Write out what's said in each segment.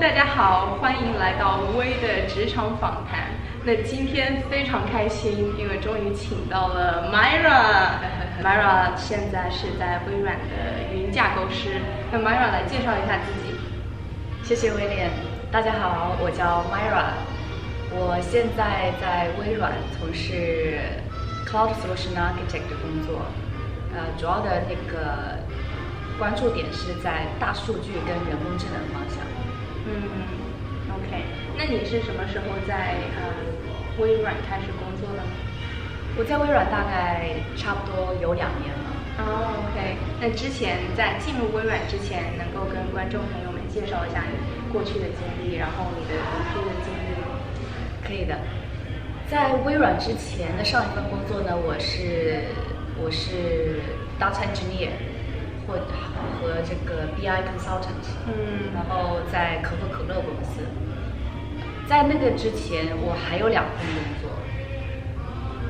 大家好，欢迎来到微的职场访谈。那今天非常开心，因为终于请到了 Myra。Myra 现在是在微软的云架构师。那 Myra 来介绍一下自己。谢谢威廉。大家好，我叫 Myra。我现在在微软从事 Cloud Solution Architect 的工作。呃，主要的那个关注点是在大数据跟人工智能方向。嗯，OK。那你是什么时候在呃微软开始工作的？我在微软大概差不多有两年了。哦，OK。那之前在进入微软之前，能够跟观众朋友们介绍一下你过去的经历，然后你的读书的经历吗？可以的。在微软之前的上一份工作呢，我是我是 data engineer。或和这个 BI consultant，嗯，然后在可口可乐公司，在那个之前我还有两份工作，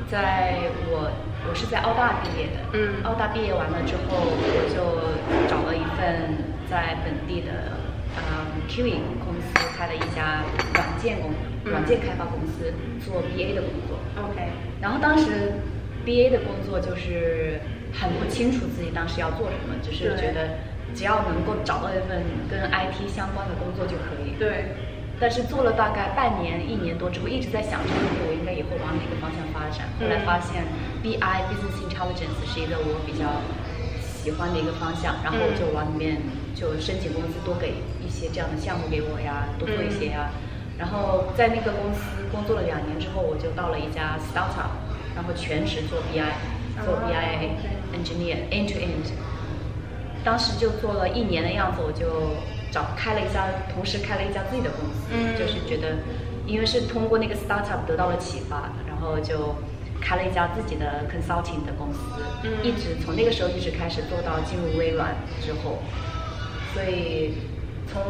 在我我是在澳大毕业的，嗯，澳大毕业完了之后，我就找了一份在本地的嗯 QE 公司开了一家软件公软件开发公司做 BA 的工作，OK，然后当时 BA 的工作就是。很不清楚自己当时要做什么，只是觉得只要能够找到一份跟 IT 相关的工作就可以。对。但是做了大概半年、一年多之后，一直在想这个我应该以后往哪个方向发展。后来发现 BI Business Intelligence 是一个我比较喜欢的一个方向，然后我就往里面就申请公司多给一些这样的项目给我呀，多做一些呀。然后在那个公司工作了两年之后，我就到了一家 startup，然后全职做 BI。做 BIA engineer end to end，当时就做了一年的样子，我就找开了一家，同时开了一家自己的公司，就是觉得，因为是通过那个 startup 得到了启发，然后就开了一家自己的 consulting 的公司，一直从那个时候一直开始做到进入微软之后，所以从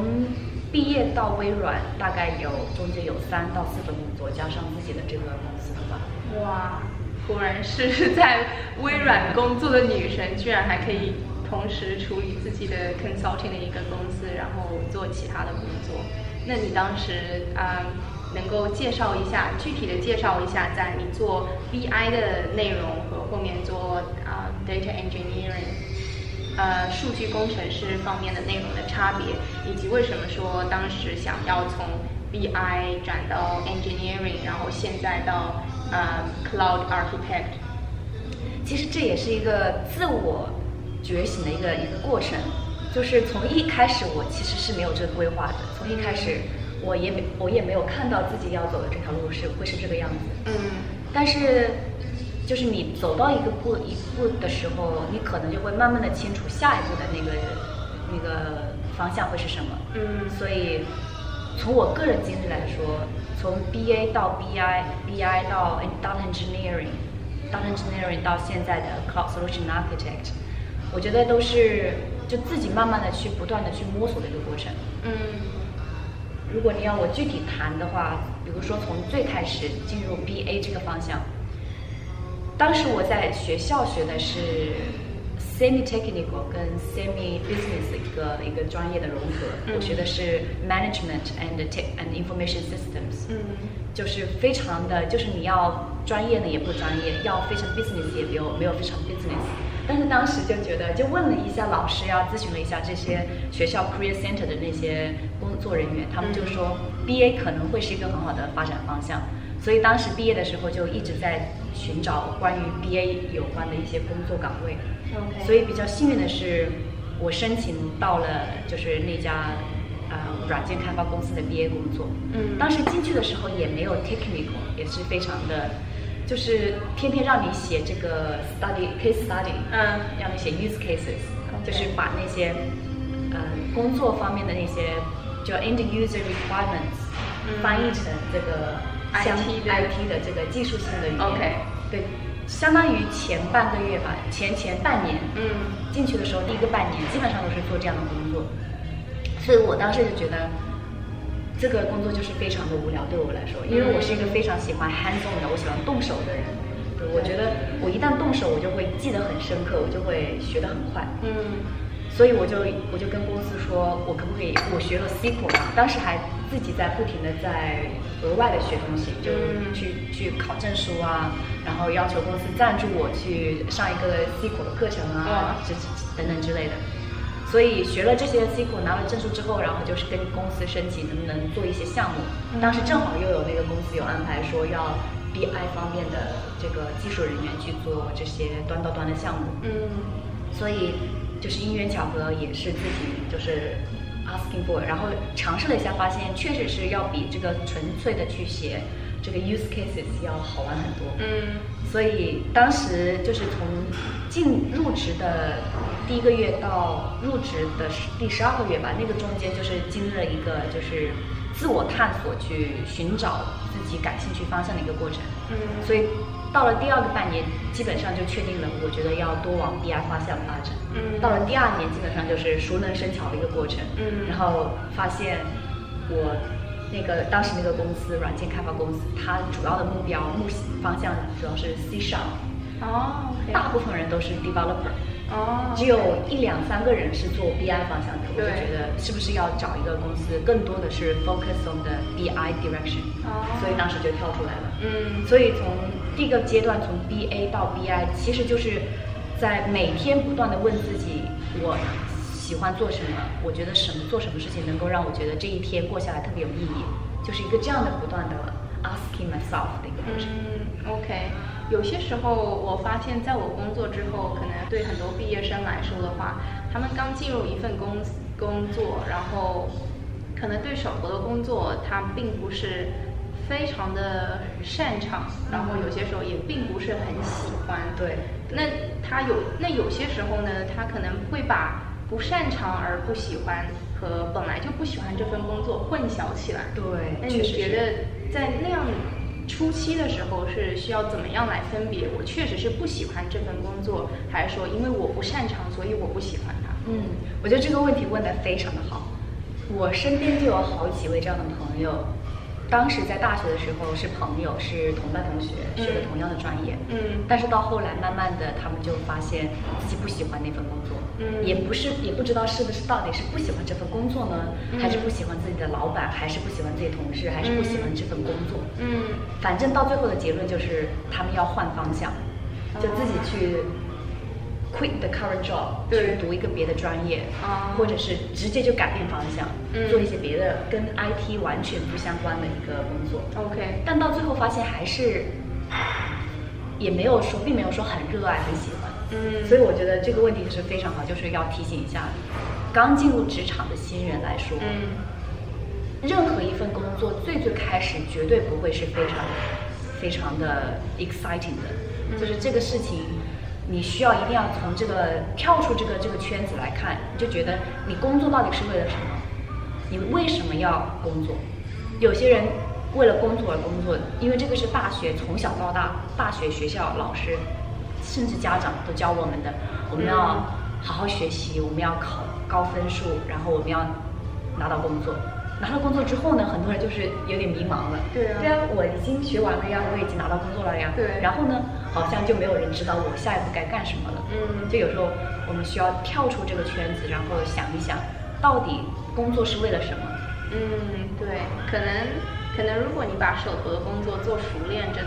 毕业到微软大概有中间有三到四份工作，加上自己的这个公司的话，哇。果然是在微软工作的女神，居然还可以同时处理自己的 consulting 的一个公司，然后做其他的工作。那你当时啊，能够介绍一下，具体的介绍一下，在你做 BI 的内容和后面做啊 data engineering，呃，数据工程师方面的内容的差别，以及为什么说当时想要从 BI 转到 engineering，然后现在到。啊，Cloud Architect，其实这也是一个自我觉醒的一个一个过程，就是从一开始我其实是没有这个规划的，从一开始我也没我也没有看到自己要走的这条路是会是这个样子。嗯。但是，就是你走到一个步一步的时候，你可能就会慢慢的清楚下一步的那个那个方向会是什么。嗯。所以，从我个人经历来说。从 BA 到 BI，BI 到 Data Engineering，Data Engineering 到现在的 Cloud Solution Architect，我觉得都是就自己慢慢的去不断的去摸索的一个过程。嗯。如果你要我具体谈的话，比如说从最开始进入 BA 这个方向，当时我在学校学的是。Semi-technical 跟 semi-business 一个一个专业的融合，我学的是 management and tech and information systems，嗯，就是非常的，就是你要专业呢也不专业，要非常 business 也没有没有非常 business，但是当时就觉得，就问了一下老师呀，咨询了一下这些学校 career center 的那些工作人员，他们就说 BA 可能会是一个很好的发展方向。所以当时毕业的时候就一直在寻找关于 BA 有关的一些工作岗位。OK。所以比较幸运的是，我申请到了就是那家呃软件开发公司的 BA 工作。嗯。当时进去的时候也没有 technical，也是非常的，就是天天让你写这个 study case study，嗯，让你写 use cases，就是把那些呃工作方面的那些叫 end user requirements 翻译成这个。IT 的 IT 的这个技术性的语言，OK，对，相当于前半个月吧，前前半年，嗯，进去的时候第一个半年基本上都是做这样的工作，所以我当时就觉得这个工作就是非常的无聊对我来说，因为我是一个非常喜欢 hands on 的，我喜欢动手的人，我觉得我一旦动手，我就会记得很深刻，我就会学得很快，嗯，所以我就我就跟公司说，我可不可以我学了 SQL 嘛，当时还自己在不停的在额外的学东西，就嗯去去考证书啊，然后要求公司赞助我去上一个 SQL 的课程啊哇，这这等等之类的。所以学了这些 SQL 拿了证书之后，然后就是跟公司申请能不能做一些项目。嗯当时正好又有那个公司有安排说要 BI 方面的这个技术人员去做这些端到端的项目。嗯所以就是因缘巧合，也是自己就是 asking for，然后尝试了一下，发现确实是要比这个纯粹的去写这个 use cases 要好玩很多。嗯所以当时就是从进入职的第一个月到入职的第十二个月吧，那个中间就是经历了一个就是自我探索，去寻找自己感兴趣方向的一个过程。嗯所以到了第二个半年，基本上就确定了，我觉得要多往 BI 方向发展。嗯到了第二年，基本上就是熟能生巧的一个过程。嗯然后发现我那个当时那个公司软件开发公司，它主要的目标目方向主要是 C sharp，哦大部分人都是 developer。哦，只有一两三个人是做 BI 方向的，我就觉得是不是要找一个公司，更多的是 focus on the BI direction，、哦所以当时就跳出来了。嗯所以从第一个阶段，从 BA 到 BI，其实就是在每天不断的问自己，我喜欢做什么，我觉得什么做什么事情能够让我觉得这一天过下来特别有意义，就是一个这样的不断的 asking myself 的一个过程。，OK。有些时候我发现，在我工作之后，可能对很多毕业生来说的话，他们刚进入一份工工作，然后可能对手头的工作他并不是非常的擅长，然后有些时候也并不是很喜欢。对，那他有那有些时候呢，他可能会把不擅长而不喜欢和本来就不喜欢这份工作混淆起来。对那你觉得在那样初期的时候是需要怎么样来分别？我确实是不喜欢这份工作，还是说因为我不擅长，所以我不喜欢它？嗯，我觉得这个问题问得非常的好。我身边就有好几位这样的朋友，当时在大学的时候是朋友，是同班同学，学的同样的专业。嗯。但是到后来，慢慢的他们就发现自己不喜欢那份工作，嗯。也不是也不知道是不是到底是不喜欢这份工作呢，嗯。还是不喜欢自己的老板，还是不喜欢自己同事，还是不喜欢这份工作。嗯。反正到最后的结论就是他们要换方向，就自己去 quit the current job，去读一个别的专业，啊。或者是直接就改变方向，嗯。做一些别的跟 IT 完全不相关的一个工作。，OK，但到最后发现还是也没有说，并没有说很热爱、很喜欢。嗯。所以我觉得这个问题就是非常好，就是要提醒一下刚进入职场的新人来说，嗯。任何一份工作最最开始绝对不会是非常非常的 exciting 的，嗯。就是这个事情，你需要一定要从这个跳出这个这个圈子来看，你就觉得你工作到底是为了什么？你为什么要工作？有些人为了工作而工作，因为这个是大学从小到大，大学学校老师甚至家长都教我们的，我们要好好学习，我们要考高分数，然后我们要拿到工作。拿到工作之后呢，很多人就是有点迷茫了。对啊对啊，我已经学完了呀，我已经拿到工作了呀。对然后呢，好像就没有人知道我下一步该干什么了。嗯就有时候我们需要跳出这个圈子，然后想一想，到底工作是为了什么？嗯，对，可能可能如果你把手头的工作做熟练，真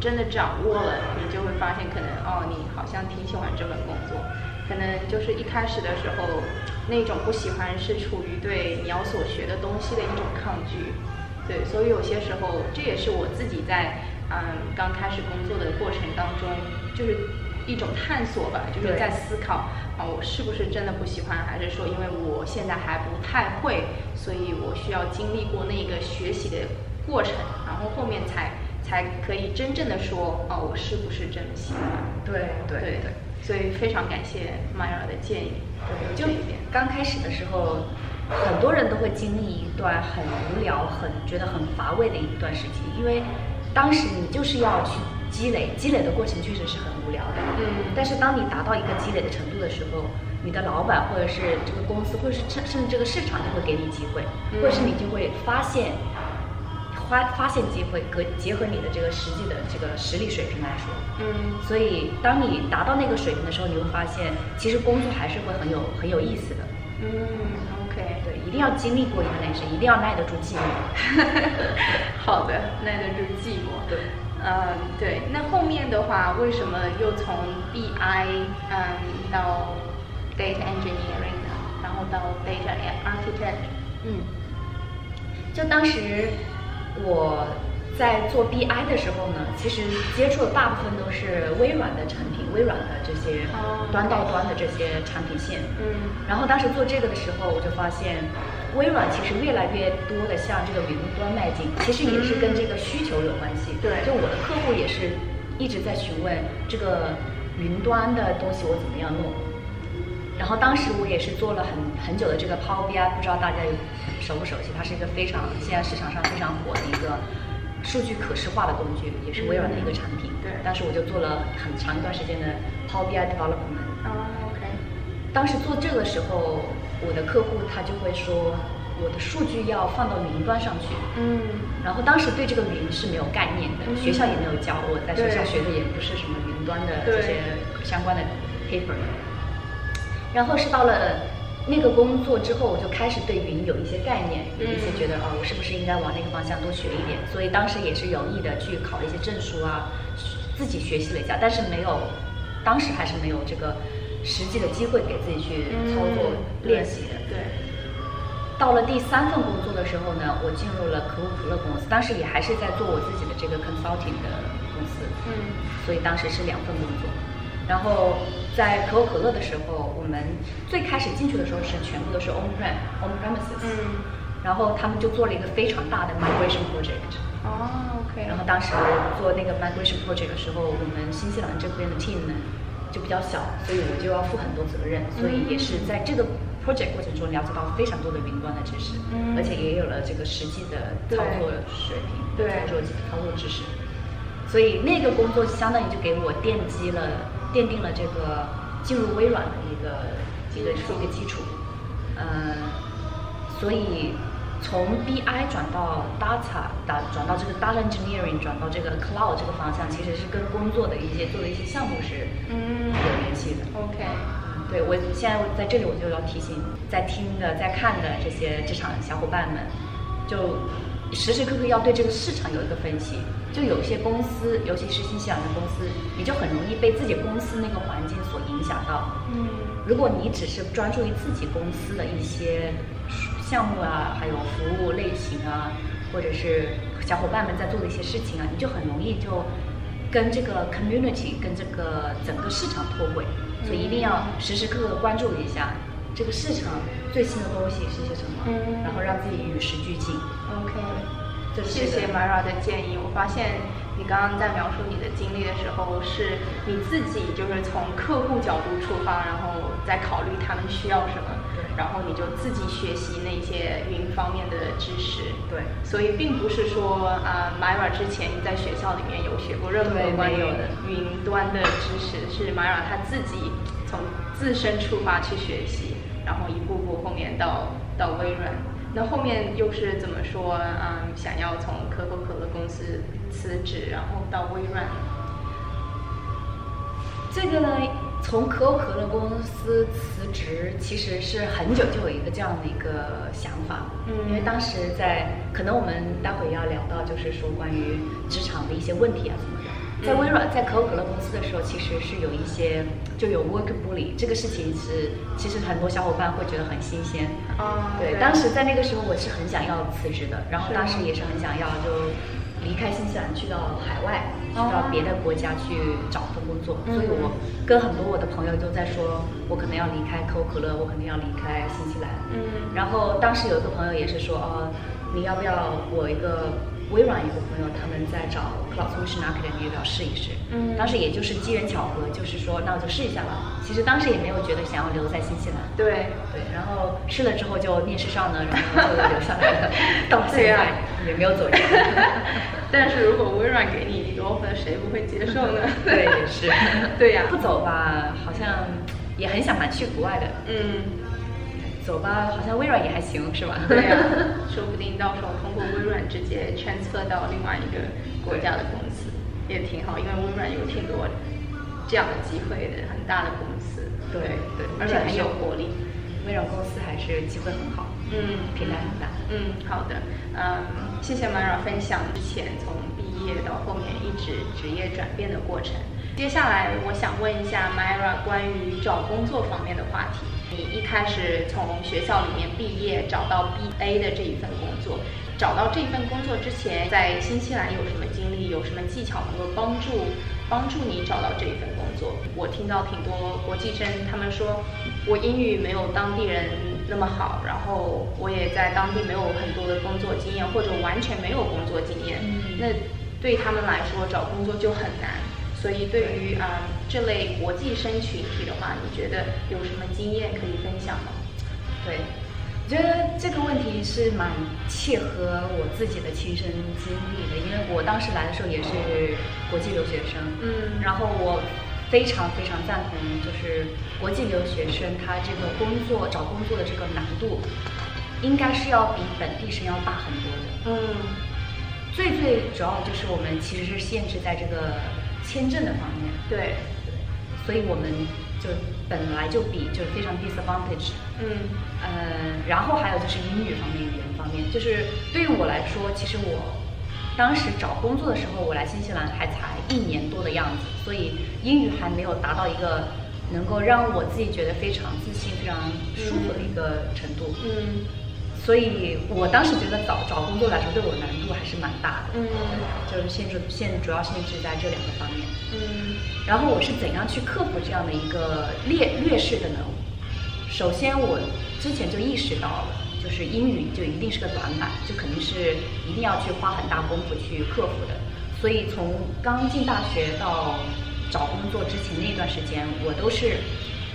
真的掌握了，你就会发现，可能哦，你好像挺喜欢这份工作，可能就是一开始的时候那种不喜欢是处于对你要所学的东西的一种抗拒，对，所以有些时候这也是我自己在嗯刚开始工作的过程当中，就是一种探索吧，就是在思考啊，我是不是真的不喜欢，还是说因为我现在还不太会，所以我需要经历过那个学习的过程，然后后面才才可以真正的说，哦，我是不是真的喜欢？对对对。所以非常感谢麦尔的建议，对，就这一点。刚开始的时候，很多人都会经历一段很无聊、很觉得很乏味的一段时期，因为当时你就是要去积累，积累的过程确实是很无聊的。嗯但是当你达到一个积累的程度的时候，你的老板或者是这个公司，或者是甚甚至这个市场就会给你机会，嗯或者是你就会发现。发发现机会可结合你的这个实际的这个实力水平来说，嗯所以当你达到那个水平的时候，你会发现其实工作还是会很有很有意思的。嗯，OK，对，一定要经历过一个那些，一定要耐得住寂寞。好的，耐得住寂寞。对，嗯，对。那后面的话，为什么又从 BI 嗯到 data engineering 呢？然后到 data architect？嗯，就当时我在做 BI 的时候呢，其实接触的大部分都是微软的产品，微软的这些哦端到端的这些产品线。嗯然后当时做这个的时候，我就发现，微软其实越来越多的向这个云端迈进，其实也是跟这个需求有关系。对就我的客户也是一直在询问这个云端的东西我怎么样弄。然后当时我也是做了很很久的这个 Power BI，不知道大家有熟不熟悉？它是一个非常现在市场上非常火的一个数据可视化的工具，也是微软的一个产品。对当时我就做了很长一段时间的 Power BI development。哦，OK，当时做这个的时候，我的客户他就会说，我的数据要放到云端上去。嗯然后当时对这个云是没有概念的，嗯学校也没有教我，在学校学的也不是什么云端的这些相关的 paper。然后是到了那个工作之后，我就开始对云有一些概念，有一些嗯觉得哦，我是不是应该往那个方向多学一点？所以当时也是有意的去考了一些证书啊，自己学习了一下，但是没有，当时还是没有这个实际的机会给自己去操作、嗯练习的。对，到了第三份工作的时候呢，我进入了可口可乐公司，当时也还是在做我自己的这个 consulting 的公司，嗯所以当时是两份工作。然后在可口可乐的时候，我们最开始进去的时候是全部都是 on prem on premises，、嗯，然后他们就做了一个非常大的 migration project。哦，OK，然后当时做那个 migration project 的时候，我们新西兰这边的 team 呢就比较小，所以我就要负很多责任，所以也是在这个 project 过程中了解到非常多的云端的知识，嗯。而且也有了这个实际的操作水平，对。操作操作知识。所以那个工作相当于就给我奠基了，奠定了这个进入微软的一个一个一个基础。呃，所以从 BI 转到 data，打转到这个 data engineering，转到这个 cloud 这个方向，其实是跟工作的一些做的一些项目是嗯有联系的。，OK，对我现在在这里我就要提醒在听的、在看的这些职场小伙伴们，就时时刻刻要对这个市场有一个分析。就有些公司，尤其是新西兰的公司，你就很容易被自己公司那个环境所影响到。嗯如果你只是专注于自己公司的一些项目啊，还有服务类型啊，或者是小伙伴们在做的一些事情啊，你就很容易就跟这个 community、跟这个整个市场脱轨。所以一定要时时刻刻地关注一下这个市场最新的东西是些什么，嗯然后让自己与时俱进。，OK。谢谢这个 Mara 的建议。我发现你刚刚在描述你的经历的时候，是你自己就是从客户角度出发，然后再考虑他们需要什么，然后你就自己学习那些云方面的知识。对所以并不是说啊、m y r a 之前在学校里面有学过任何关于云端的知识，是 Myra 她自己从自身出发去学习，然后一步步后面到到微软。那后面又是怎么说？嗯，想要从可口可乐公司辞职，然后到微软。这个呢，从可口可乐公司辞职，其实是很久就有一个这样的一个想法。嗯因为当时在，可能我们待会要聊到，就是说关于职场的一些问题啊什么的。在微软，在可口可乐公司的时候，其实是有一些就有 work bully 这个事情是，其实很多小伙伴会觉得很新鲜。啊对，当时在那个时候我是很想要辞职的，然后当时也是很想要就离开新西兰去到海外，去到别的国家去找份工作，嗯所以我跟很多我的朋友都在说，我可能要离开可口可乐，我可能要离开新西兰。嗯。然后当时有一个朋友也是说，哦，你要不要我一个微软一个朋友他们在找 Cloud Solution Architect，要不要试一试？嗯当时也就是机缘巧合，就是说那我就试一下吧。其实当时也没有觉得想要留在新西兰。对，对，然后试了之后就面试上了，然后就留下来了，到现在也没有走人。但是如果微软给你一个 offer，谁不会接受呢？对，也是。对呀不走吧，好像也很想蛮去国外的。嗯走吧，好像微软也还行，是吧？对呀、说不定到时候通过微软直接 transfer 到另外一个国家的公司，也挺好，因为微软有挺多这样的机会的，很大的公司。对对而且很有活力。微软公司还是机会很好，嗯，平台很大。嗯，好的，嗯，谢谢 Mara 分享之前从毕业到后面一直职业转变的过程。接下来我想问一下 Myra 关于找工作方面的话题。你一开始从学校里面毕业，找到 BA 的这一份工作，找到这份工作之前，在新西兰有什么经历，有什么技巧能够帮助帮助你找到这一份工作？我听到挺多国际生他们说，我英语没有当地人那么好，然后我也在当地没有很多的工作经验，或者完全没有工作经验，嗯那对他们来说找工作就很难。所以对于啊、呃这类国际生群体的话，你觉得有什么经验可以分享吗？对，我觉得这个问题是蛮切合我自己的亲身经历的，因为我当时来的时候也是国际留学生，嗯然后我非常非常赞同，就是国际留学生他这个工作找工作的这个难度，应该是要比本地生要大很多的。嗯最最主要的就是我们其实是限制在这个签证的方面，对，所以我们就本来就比就是非常 disadvantage。嗯。呃，然后还有就是英语方面、语言方面，就是对于我来说，其实我当时找工作的时候，我来新西兰还才一年多的样子，所以英语还没有达到一个能够让我自己觉得非常自信、非常舒服的一个程度。嗯所以我当时觉得找找工作来说，对我难度还是蛮大的。嗯就是限制限主要限制在这两个方面。嗯然后我是怎样去克服这样的一个劣劣势的呢？首先，我之前就意识到了，就是英语就一定是个短板，就肯定是一定要去花很大功夫去克服的。所以从刚进大学到找工作之前那段时间，我都是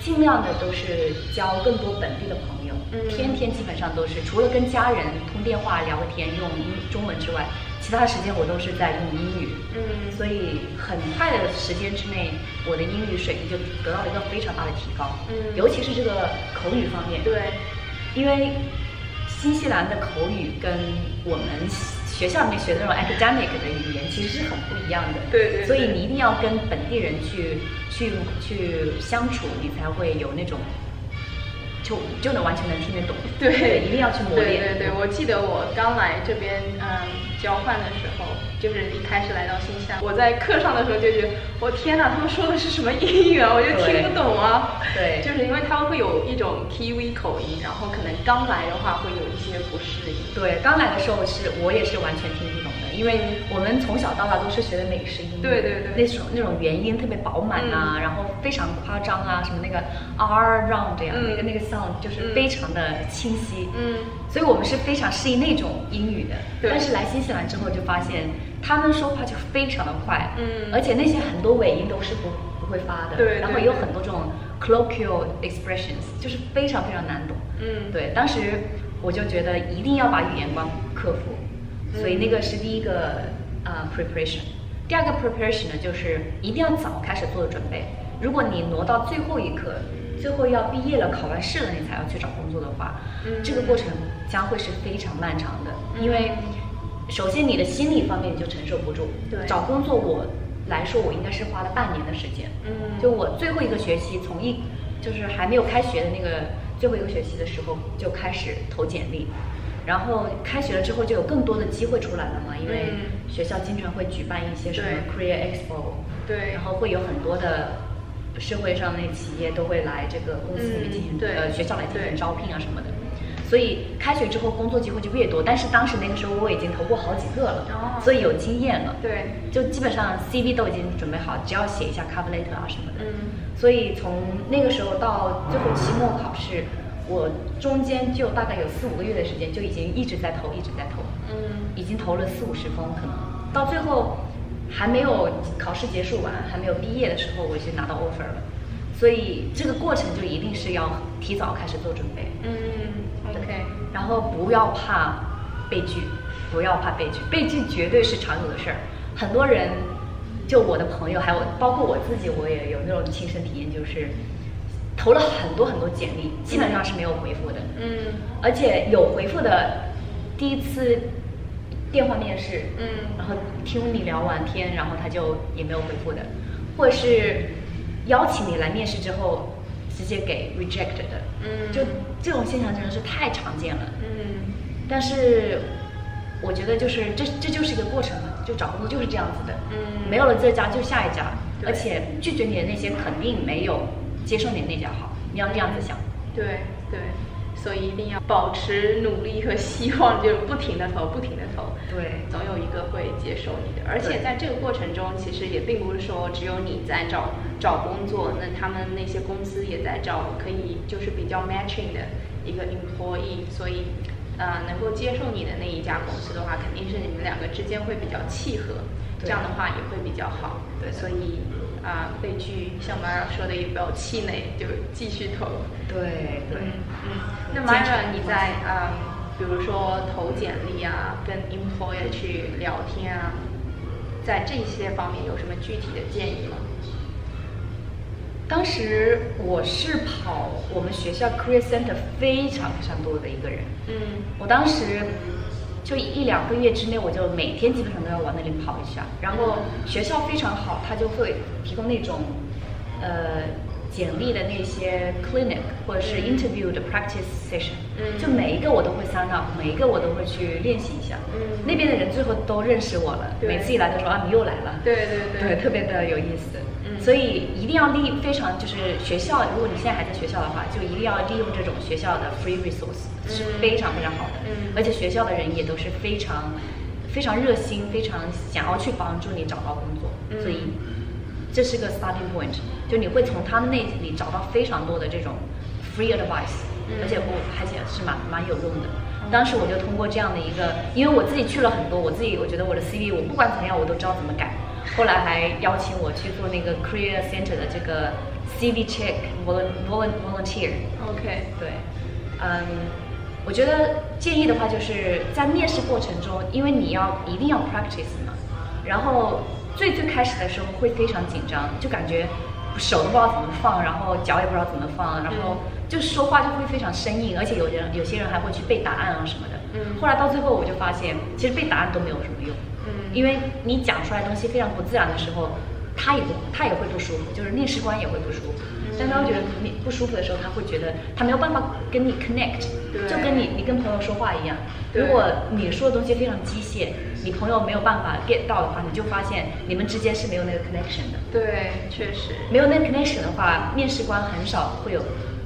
尽量的都是交更多本地的朋友，嗯天天基本上都是除了跟家人通电话聊个天用英中文之外，其他时间我都是在用英语。嗯所以很快的时间之内，我的英语水平就得到了一个非常大的提高。嗯尤其是这个口语方面，对，因为新西兰的口语跟我们学校里面学的那种 academic 的语言其实是很不一样的。对对对所以你一定要跟本地人去去去相处，你才会有那种就就能完全能听得懂。对，一定要去磨练。对对对，我记得我刚来这边，嗯，交换的时候，就是一开始来到新西兰，我在课上的时候就觉得，我天哪，他们说的是什么英语啊？我就听不懂啊。对就是因为他们会有一种 Kiwi 口音，然后可能刚来的话会有一些不适应。对，刚来的时候是我也是完全听不懂的，因为我们从小到大都是学的美式英语，对对对。那种那种元音特别饱满啊，然后非常夸张啊，什么那个 r round 这样，嗯。那个那个 sound 就是非常的清晰，嗯。所以我们是非常适应那种英语的。对。但是来新西兰之后就发现，他们说话就非常的快，嗯。而且那些很多尾音都是不不会发的，对对然后也有很多这种 colloquial expressions，就是非常非常难懂。嗯，对，当时我就觉得一定要把语言关克服，所以那个是第一个呃 preparation。第二个 preparation 呢，就是一定要早开始做准备。如果你挪到最后一刻，最后要毕业了、考完试了，你才要去找工作的话，嗯这个过程将会是非常漫长的，因为首先你的心理方面你就承受不住。对找工作我来说，我应该是花了半年的时间。嗯就我最后一个学期，从一就是还没有开学的那个最后一个学期的时候就开始投简历，然后开学了之后就有更多的机会出来了嘛，因为嗯学校经常会举办一些什么 Career Expo，对然后会有很多的社会上那企业都会来这个公司里面进行、嗯对呃学校来进对行招聘啊什么的。所以开学之后工作机会就越多，但是当时那个时候我已经投过好几个了，哦所以有经验了。对，就基本上 CV 都已经准备好，只要写一下 cover letter 啊什么的。嗯所以从那个时候到最后期末考试，我中间就大概有四五个月的时间，就已经一直在投，一直在投，嗯已经投了四五十封，可能到最后还没有考试结束完，还没有毕业的时候，我已经拿到 offer 了。所以这个过程就一定是要提早开始做准备。嗯，OK，然后不要怕被拒，不要怕被拒，被拒绝对是常有的事儿。很多人，就我的朋友，还有包括我自己，我也有那种亲身体验，就是投了很多很多简历，基本上是没有回复的。嗯而且有回复的，第一次电话面试，嗯然后听你聊完天，然后他就也没有回复的，或者是邀请你来面试之后，直接给 reject 的，嗯就这种现象真的是太常见了。嗯但是我觉得就是这这就是一个过程嘛，就找工作就是这样子的，嗯没有了这家就下一家，而且拒绝你的那些肯定没有接受你的那家好，你要那样子想。对对，所以一定要保持努力和希望，就是不停的投，不停的投。对总有一个会接受你的，而且在这个过程中，其实也并不是说只有你在找找工作，那他们那些公司也在找可以就是比较 matching 的一个 employee，所以呃能够接受你的那一家公司的话，肯定是你们两个之间会比较契合，这样的话也会比较好。对所以啊、被拒像 Mara 说的也不要气馁，就继续投。对对，嗯，那坚持 Myra，你在嗯，比如说投简历啊，跟 employer 去聊天啊，在这些方面有什么具体的建议吗？当时我是跑我们学校 career center 非常非常多的一个人，嗯。我当时就一两个月之内，我就每天基本上都要往那里跑一下。然后学校非常好，他就会提供那种呃简历的那些 clinic 或者是 interview 的 practice session，嗯就每一个我都会 sign up，每一个我都会去练习一下。嗯那边的人最后都认识我了，对每次一来都说啊你又来了。对对对对，特别的有意思。嗯所以一定要利非常就是学校，如果你现在还在学校的话，就一定要利用这种学校的 free resource 是嗯非常非常好的。嗯而且学校的人也都是非常非常热心，非常想要去帮助你找到工作。嗯所以这是个 starting point，就你会从他们那里找到非常多的这种 free advice，、嗯而且我而且是蛮蛮有用的。当时我就通过这样的一个，因为我自己去了很多，我自己我觉得我的 CV 我不管怎么样我都知道怎么改。后来还邀请我去做那个 Career Center 的这个 CV check volun volunteer。，OK，对，嗯，我觉得建议的话就是在面试过程中，因为你要一定要 practice 嘛，然后最最开始的时候会非常紧张，就感觉手都不知道怎么放，然后脚也不知道怎么放，然后就说话就会非常生硬，而且有人有些人还会去背答案啊什么的。嗯后来到最后我就发现，其实背答案都没有什么用。嗯因为你讲出来的东西非常不自然的时候，他也不他也会不舒服，就是面试官也会不舒服。但当觉得你不舒服的时候，他会觉得他没有办法跟你 connect，就跟你你跟朋友说话一样。对如果你说的东西非常机械，你朋友没有办法 get 到的话，你就发现你们之间是没有那个 connection 的。对，确实，没有那个 connection 的话，面试官很少会有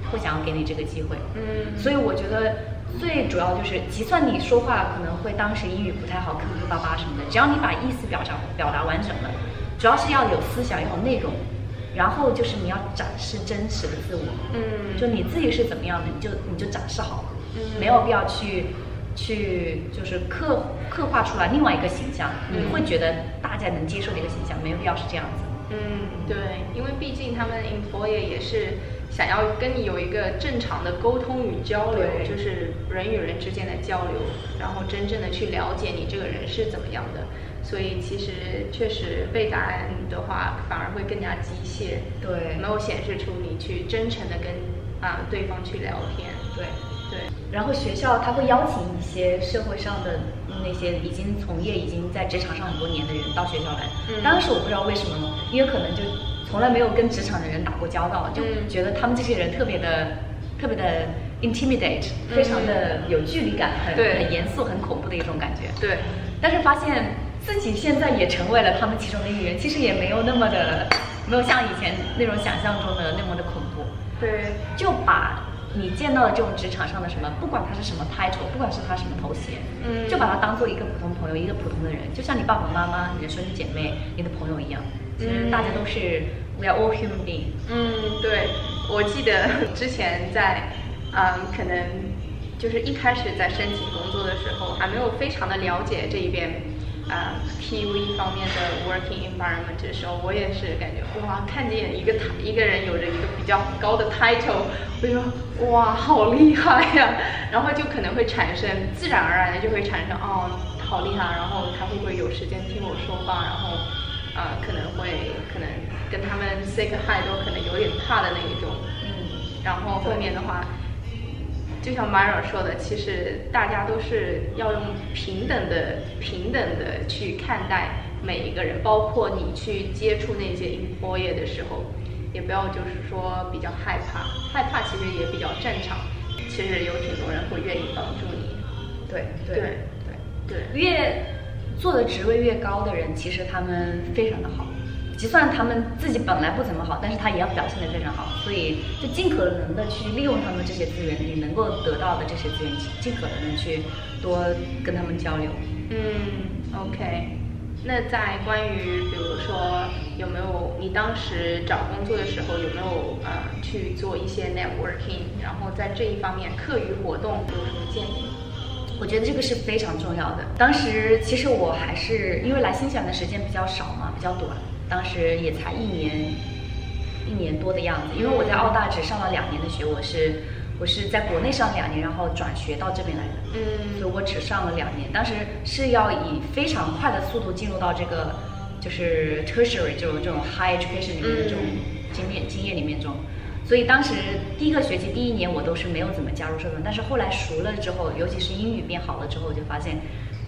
会想要给你这个机会。嗯所以我觉得最主要就是，就算你说话可能会当时英语不太好，磕磕巴巴什么的，只要你把意思表达表达完整了，主要是要有思想，要有内容，然后就是你要展示真实的自我。嗯就你自己是怎么样的，你就你就展示好了，嗯没有必要去去就是刻刻画出来另外一个形象，嗯你会觉得大家能接受的一个形象，没有必要是这样子。嗯，对，因为毕竟他们 employer 也是想要跟你有一个正常的沟通与交流，就是人与人之间的交流，然后真正的去了解你这个人是怎么样的。所以其实确实背答案的话，反而会更加机械，对没有显示出你去真诚的跟啊、对方去聊天。对。对，然后学校他会邀请一些社会上的那些已经从业、已经在职场上很多年的人到学校来。嗯当时我不知道为什么，因为可能就从来没有跟职场的人打过交道，就嗯觉得他们这些人特别的、特别的 intimidate，非常的有距离感，很很严肃、很恐怖的一种感觉。对，但是发现自己现在也成为了他们其中的一员，其实也没有那么的，没有像以前那种想象中的那么的恐怖。对，就把你见到的这种职场上的什么，不管他是什么 title，不管是他什么头衔，嗯就把他当做一个普通朋友，一个普通的人，就像你爸爸妈妈、你的兄弟姐妹、你的朋友一样。其实嗯大家都是、we are all human being。嗯，对，我记得 之前在，嗯，可能就是一开始在申请工作的时候，还没有非常的了解这一边，啊、PV 方面的 working environment 的时候，我也是感觉哇，看见一个他一个人有着一个比较高的 title，我就说哇，好厉害呀、然后就可能会产生自然而然的就会产生哦，好厉害，然后他会不会有时间听我说话，然后。啊、可能会可能跟他们 say 个 hi 都可能有点怕的那一种，嗯，然后后面的话，就像 Myra 说的，其实大家都是要用平等的、平等的去看待每一个人，包括你去接触那些 employee 的时候，也不要就是说比较害怕，害怕其实也比较正常。其实有挺多人会愿意帮助你。对对对对，越做的职位越高的人，其实他们非常的好。就算他们自己本来不怎么好，但是他也要表现得非常好，所以就尽可能的去利用他们这些资源，你能够得到的这些资源，尽可能的去多跟他们交流。嗯，OK。那在关于比如说有没有你当时找工作的时候有没有呃去做一些 networking，然后在这一方面课余活动有什么建议？我觉得这个是非常重要的。当时其实我还是因为来新西兰的时间比较少嘛，比较短，当时也才一年一年多的样子。因为我在澳大只上了两年的学，我是我是在国内上两年，然后转学到这边来的。嗯所以我只上了两年，当时是要以非常快的速度进入到这个就是 tertiary 这种这种 high education 里面的这种经验、经验里面中。所以当时第一个学期第一年我都是没有怎么加入社团，但是后来熟了之后，尤其是英语变好了之后，我就发现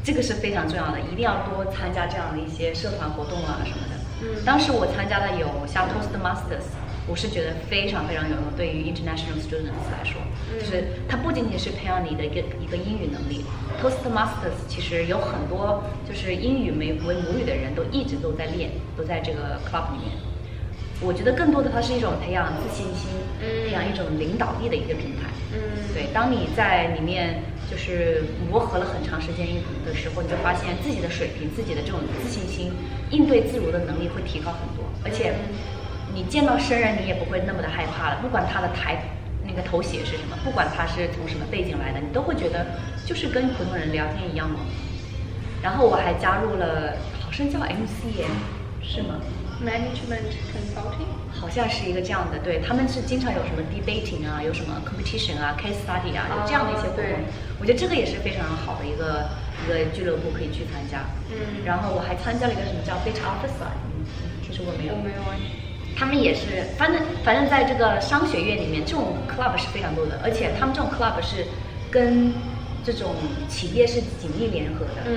这个是非常重要的，一定要多参加这样的一些社团活动啊什么的。嗯当时我参加的有像 Toastmasters，我是觉得非常非常有用，对于 international students 来说，嗯就是它不仅仅是培养你的一个一个英语能力，Toastmasters 其实有很多就是英语没为母语的人都一直都在练，都在这个 club 里面。我觉得更多的它是一种培养自信心，嗯培养一种领导力的一个平台。嗯对，当你在里面就是磨合了很长时间的时候，你就发现自己的水平、自己的这种自信心、应对自如的能力会提高很多，而且你见到生人，你也不会那么的害怕了。不管他的台那个头衔是什么，不管他是从什么背景来的，你都会觉得就是跟普通人聊天一样嘛。然后我还加入了，好像叫 MCM，是吗？，management consulting。好像是一个这样的，对他们是经常有什么 debating 啊，有什么 competition 啊，case study 啊，有这样的一些活动。对我觉得这个也是非常好的一个一个俱乐部可以去参加。嗯然后我还参加了一个什么叫 Beta Officer，嗯听说过没有？我没有哎。他们也是，反正反正在这个商学院里面，这种 club 是非常多的，而且他们这种 club 是跟这种企业是紧密联合的。嗯。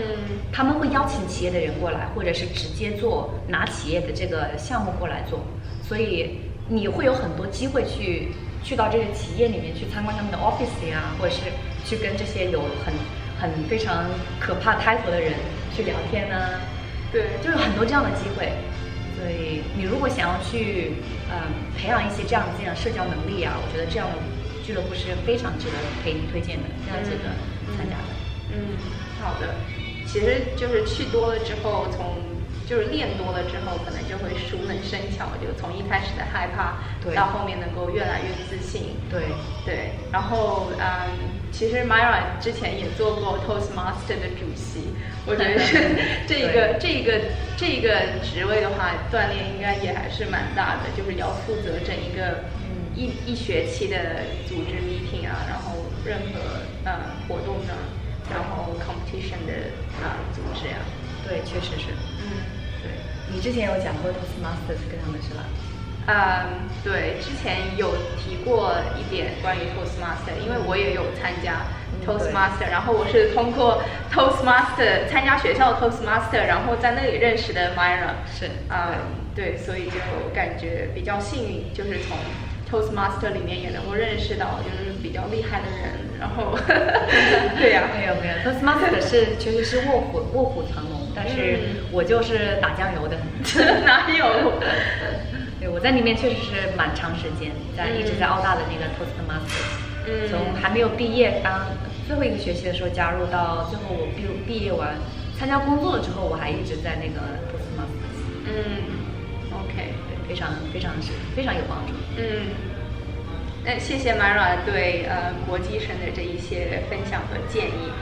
他们会邀请企业的人过来，或者是直接做拿企业的这个项目过来做，所以你会有很多机会去去到这个企业里面去参观他们的 office 呀，或者是去跟这些有很很非常可怕 title 的人去聊天呢、对，就有很多这样的机会。所以你如果想要去嗯培养一些这样这样社交能力啊，我觉得这样的俱乐部是非常值得给你推荐的，非常值得参加的。嗯，好的。其实就是去多了之后，从就是练多了之后，可能就会熟能生巧，就从一开始的害怕，对到后面能够越来越自信。对，对，然后嗯，其实 Myra 之前也做过 Toastmaster 的主席，我觉得是 这个 这个这个职位的话，锻炼应该也还是蛮大的，就是要负责整一个嗯一一学期的组织 meeting 啊，然后任何呃活动呢，然后 competition 的啊、组织呀、对，确实是。嗯。对你之前有讲过 Toastmasters 跟他们是吧？嗯，对，之前有提过一点关于 Toastmaster，因为我也有参加嗯 Toastmaster，、然后我是通过 Toastmaster 参加学校的 Toastmaster，然后在那里认识的 Myra。是嗯，对，所以就感觉比较幸运，就是从 Toastmaster 里面也能够认识到就是比较厉害的人，然后 对呀、没有没有，Toastmaster 是确实是卧虎卧虎藏龙，但是嗯我就是打酱油的。哪有？对，我在里面确实是蛮长时间，在一直在澳大的那个 Toastmasters，嗯从还没有毕业当最后一个学期的时候加入，到最后我毕毕业完参加工作了之后，我还一直在那个 Toastmasters，嗯，OK。对，非常非常是非常有帮助。嗯，那谢谢 Mara 对呃国际生的这一些分享和建议。